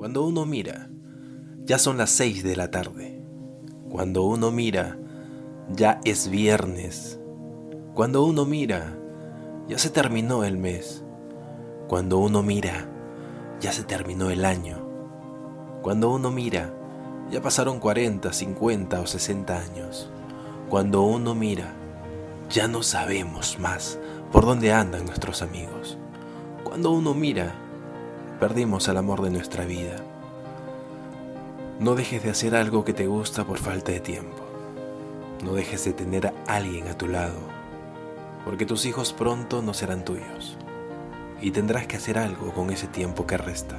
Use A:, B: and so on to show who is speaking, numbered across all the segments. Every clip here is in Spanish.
A: Cuando uno mira, ya son las 6 de la tarde. Cuando uno mira, ya es viernes. Cuando uno mira, ya se terminó el mes. Cuando uno mira, ya se terminó el año. Cuando uno mira, ya pasaron 40, 50 o 60 años. Cuando uno mira, ya no sabemos más por dónde andan nuestros amigos. Cuando uno mira, perdimos el amor de nuestra vida. No dejes de hacer algo que te gusta por falta de tiempo. No dejes de tener a alguien a tu lado, porque tus hijos pronto no serán tuyos. Y tendrás que hacer algo con ese tiempo que resta,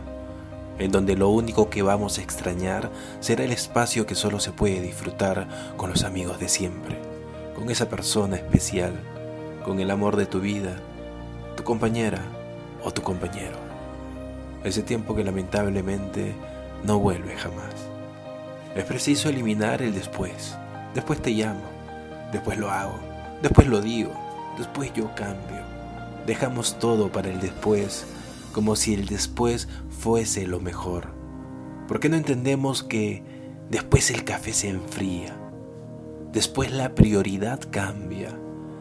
A: en donde lo único que vamos a extrañar será el espacio que solo se puede disfrutar con los amigos de siempre, con esa persona especial, con el amor de tu vida, tu compañera o tu compañero ese tiempo que lamentablemente no vuelve jamás. Es preciso eliminar el después. Después te llamo, después lo hago, después lo digo, después yo cambio. Dejamos todo para el después, como si el después fuese lo mejor. ¿Por qué no entendemos que después el café se enfría? Después la prioridad cambia.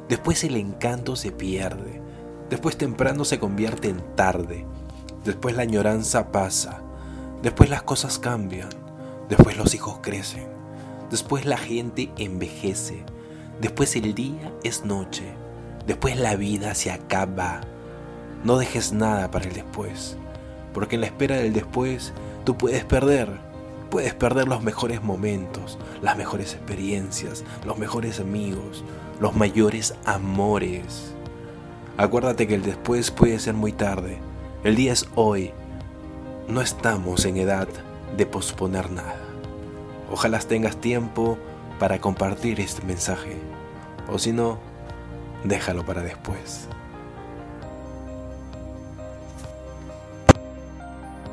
A: Después el encanto se pierde. Después temprano se convierte en tarde después la añoranza pasa, después las cosas cambian, después los hijos crecen, después la gente envejece, después el día es noche, después la vida se acaba. No dejes nada para el después, porque en la espera del después tú puedes perder, puedes perder los mejores momentos, las mejores experiencias, los mejores amigos, los mayores amores. Acuérdate que el después puede ser muy tarde, el día es hoy. No estamos en edad de posponer nada. Ojalá tengas tiempo para compartir este mensaje. O si no, déjalo para después.